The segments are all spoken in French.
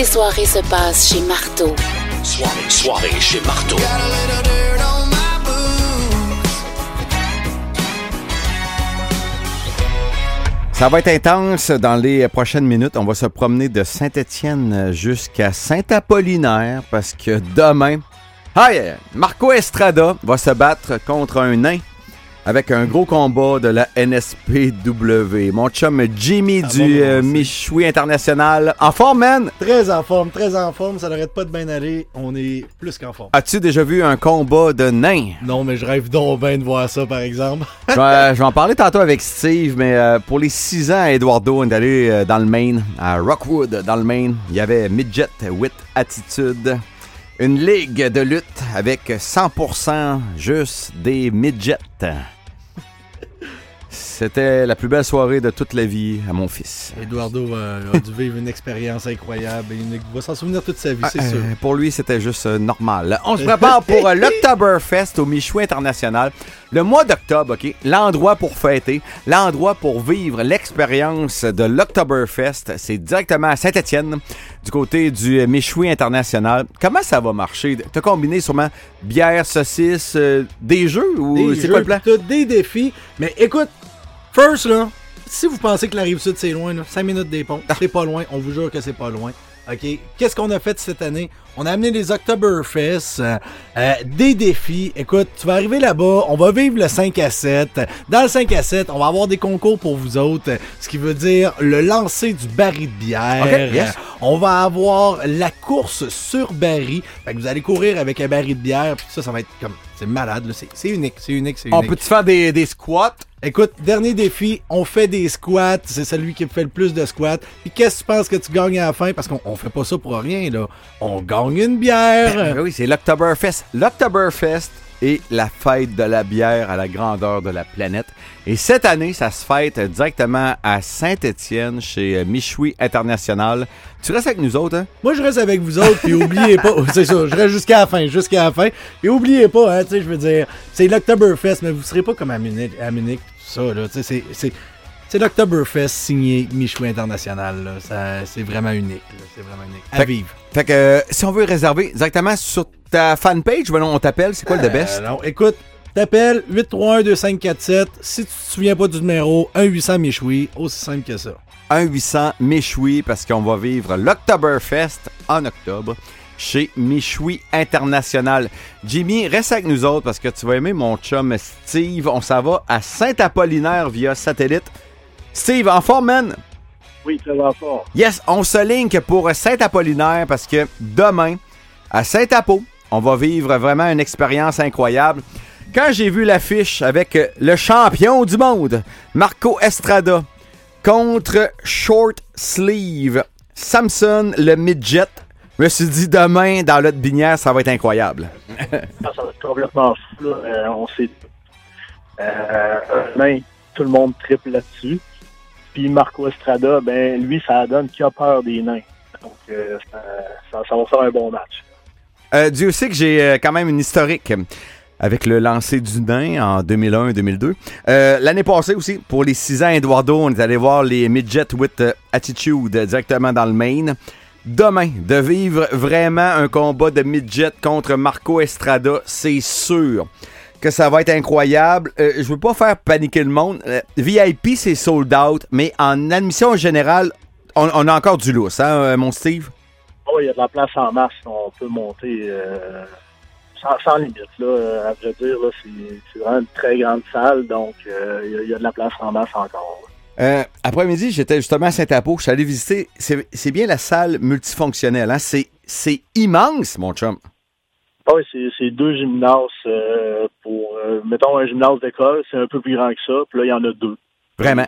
tes soirées se passent chez Marteau. Soirée, soirée chez Marteau. Ça va être intense dans les prochaines minutes. On va se promener de Saint-Étienne jusqu'à Saint-Apollinaire parce que demain, Hi, Marco Estrada va se battre contre un nain avec un gros combat de la NSPW. Mon chum Jimmy Ah du euh, Michoui International. En forme, man! Très en forme, très en forme. Ça n'arrête pas de bien aller. On est plus qu'en forme. As-tu déjà vu un combat de nains? Non, mais je rêve donc bien de voir ça, par exemple. je, vais, je vais en parler tantôt avec Steve, mais euh, pour les 6 ans à Eduardo, on est allé euh, dans le Maine, à Rockwood, dans le Maine. Il y avait Midget with Attitude. Une ligue de lutte avec 100% juste des midgets. C'était la plus belle soirée de toute la vie à mon fils. Eduardo a dû vivre une expérience incroyable et il va s'en souvenir toute sa vie, c'est Euh, sûr. pour lui, c'était juste euh, normal. On se prépare pour euh, l'Octoberfest au Michoui International. Le mois d'octobre, OK? L'endroit pour fêter, l'endroit pour vivre l'expérience de l'Octoberfest, c'est directement à Saint-Étienne, du côté du euh, Michoui International. Comment ça va marcher? T'as combiné sûrement bière, saucisse, euh, des jeux ou c'est quoi le plan? des défis. Mais écoute, first, là, si vous pensez que la rive sud c'est loin, 5 minutes des ponts, c'est pas loin. On vous jure que c'est pas loin. OK? Qu'est-ce qu'on a fait cette année? On a amené les Oktoberfest, euh, euh, des défis. Écoute, tu vas arriver là-bas, on va vivre le 5 à 7. Dans le 5 à 7, on va avoir des concours pour vous autres, ce qui veut dire le lancer du baril de bière. On va avoir la course sur baril. Fait que vous allez courir avec un baril de bière, puis ça, ça va être comme... C'est malade, là. C'est c'est unique, c'est unique, On peut-tu faire des, des squats? Écoute, dernier défi, on fait des squats. C'est celui qui fait le plus de squats. Puis qu'est-ce que tu penses que tu gagnes à la fin? Parce qu'on on fait pas ça pour rien, là. On gagne une bière. Ben oui, c'est l'Octoberfest. L'Octoberfest est la fête de la bière à la grandeur de la planète. Et cette année, ça se fête directement à Saint-Étienne, chez euh, Michoui International. Tu restes avec nous autres, hein? Moi, je reste avec vous autres, puis oubliez pas, c'est ça, je reste jusqu'à la fin, jusqu'à la fin. Et oubliez pas, hein, tu sais, je veux dire, c'est l'Octoberfest, mais vous serez pas comme à Munich, à Munich tout ça, là, tu sais, c'est- c'est... L'Octoberfest signé Michoui International, c'est vraiment unique. C'est vraiment unique. À Fait- vivre. Fait que euh, si on veut réserver directement sur ta fanpage, ben non, on t'appelle, c'est quoi le best? Euh, non, écoute, t'appelles 831-2547. Si tu te souviens pas du numéro, 1-800 Michoui. Aussi simple que ça. 1-800 Michoui parce qu'on va vivre l'Octoberfest en octobre chez Michoui International. Jimmy, reste avec nous autres parce que tu vas aimer mon chum Steve. On s'en va à Saint-Apollinaire via satellite. Steve, en forme, man? Oui, très en fort. Yes, on se link pour Saint-Apollinaire parce que demain, à Saint-Apo, on va vivre vraiment une expérience incroyable. Quand j'ai vu l'affiche avec euh, le champion du monde, Marco Estrada, contre Short Sleeve, Samson le midget, je me suis dit demain, dans l'autre binière, ça va être incroyable. Ça va être complètement fou. Là. Euh, on sait. Euh, nain, tout le monde triple là-dessus. Puis Marco Estrada, ben lui, ça donne qu'il a peur des nains. Donc, euh, ça, va faire un bon match. Euh, Dieu sait que j'ai euh, quand même une historique avec le lancer du nain en 2001-2002. Euh, L'année passée aussi, pour les 6 ans Eduardo, on est allé voir les Midget with Attitude directement dans le Maine. Demain, de vivre vraiment un combat de midget contre Marco Estrada, c'est sûr que ça va être incroyable. Euh, je veux pas faire paniquer le monde. Euh, VIP, c'est sold out, mais en admission générale, on, on a encore du lousse, hein, euh, mon Steve? Oh, il y a de la place en masse. On peut monter euh, sans, sans limite. Là, à vrai dire, c'est vraiment une très grande salle. Donc, il y a- il y, a de la place en masse encore. Après-midi, j'étais justement à Saint-Apo. Je suis allé visiter. C'est bien la salle multifonctionnelle. Hein? C'est c'est immense, mon chum. Ah oui, c'est- deux gymnases euh, pour, euh, mettons, un gymnase d'école, c'est un peu plus grand que ça. Puis là, il y en a deux. Vraiment.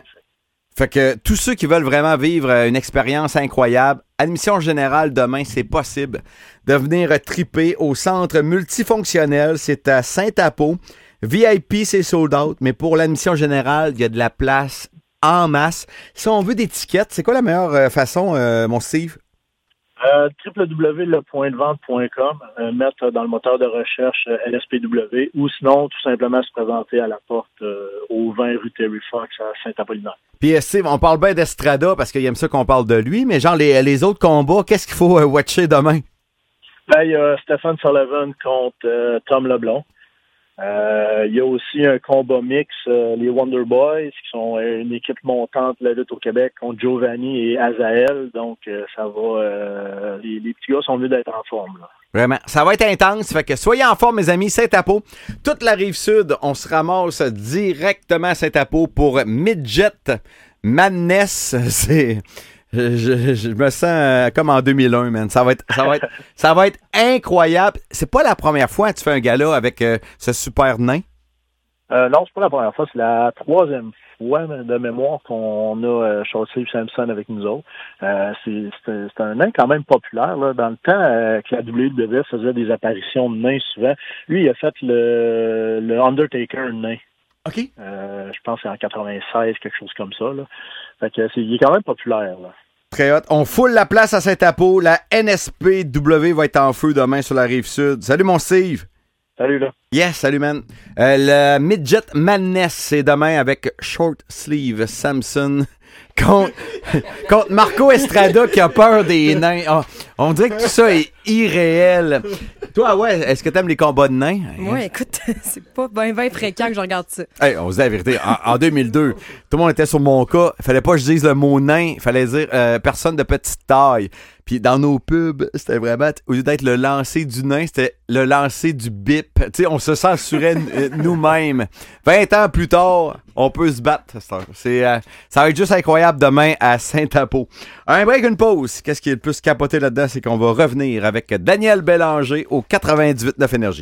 Fait que tous ceux qui veulent vraiment vivre euh, une expérience incroyable, admission générale demain, c'est possible de venir triper au centre multifonctionnel. C'est à Saint-Apo. VIP, c'est sold out, mais pour l'admission générale, il y a de la place en masse. Si on veut des tickets, c'est quoi la meilleure façon, mon Steve? Euh, www.lepointdevente.com, euh, mettre dans le moteur de recherche euh, LSPW ou sinon tout simplement se présenter à la porte au 20 rue Terry Fox à Saint-Apollinaire. Puis Steve, on parle bien d'Estrada parce qu'il aime ça qu'on parle de lui, mais genre les, les autres combats, qu'est-ce qu'il faut watcher demain? Ben, il y a Stephen Sullivan contre Tom Leblon. Euh, il y a aussi un combat mix, euh, les Wonder Boys, qui sont euh, une équipe montante de la lutte au Québec, contre Giovanni et Azael. Donc, ça va. les, petits gars sont venus d'être en forme. Vraiment, ça va être intense. Fait que soyez en forme, mes amis. Saint-Apo, toute la rive sud, on se ramasse directement à Saint-Apo pour Midget Madness. C'est. Je, je- me sens euh, comme en 2001, man. Ça va être, ça va être, ça va être incroyable. C'est pas la première fois que tu fais un gala avec euh, ce super nain? Euh, non, c'est pas la première fois, c'est la troisième fois de mémoire qu'on a euh, Shorty Sampson avec nous autres. C'est un nain quand même populaire. Là. Dans le temps que la WWE faisait des apparitions de nains souvent, lui, il a fait le, le Undertaker nain. OK. Je pense que c'est en 96, quelque chose comme ça. Là. Fait que c'est, il est quand même populaire. Là. Très hot. On foule la place à Saint-Apo. La NSPW va être en feu demain sur la rive sud. Salut, mon Steve. Salut là. Yes, salut man. Euh, le Midget Madness, c'est demain avec Short Sleeve Samson contre, contre Marco Estrada qui a peur des nains. Ah, on dirait que tout ça est irréel. Toi, ouais, est-ce que t'aimes les combats de nains? Moi, écoute, c'est pas bien ben fréquent que je regarde ça. Hey, on se dit la vérité. En, en 2002, tout le monde était sur mon cas. Fallait pas que je dise le mot nain. Fallait dire euh, personne de petite taille. Puis dans nos pubs, c'était vraiment, au lieu d'être le lancer du nain, c'était le lancer du bip. Tu sais, on se censurait euh, nous-mêmes. 20 ans plus tard, on peut se battre. c'est- euh, ça va être juste incroyable demain à Saint-Apo. Un break, une pause. Qu'est-ce qui est le plus capoté là-dedans, c'est qu'on va revenir avec Daniel Bélanger au 98.9 Énergie.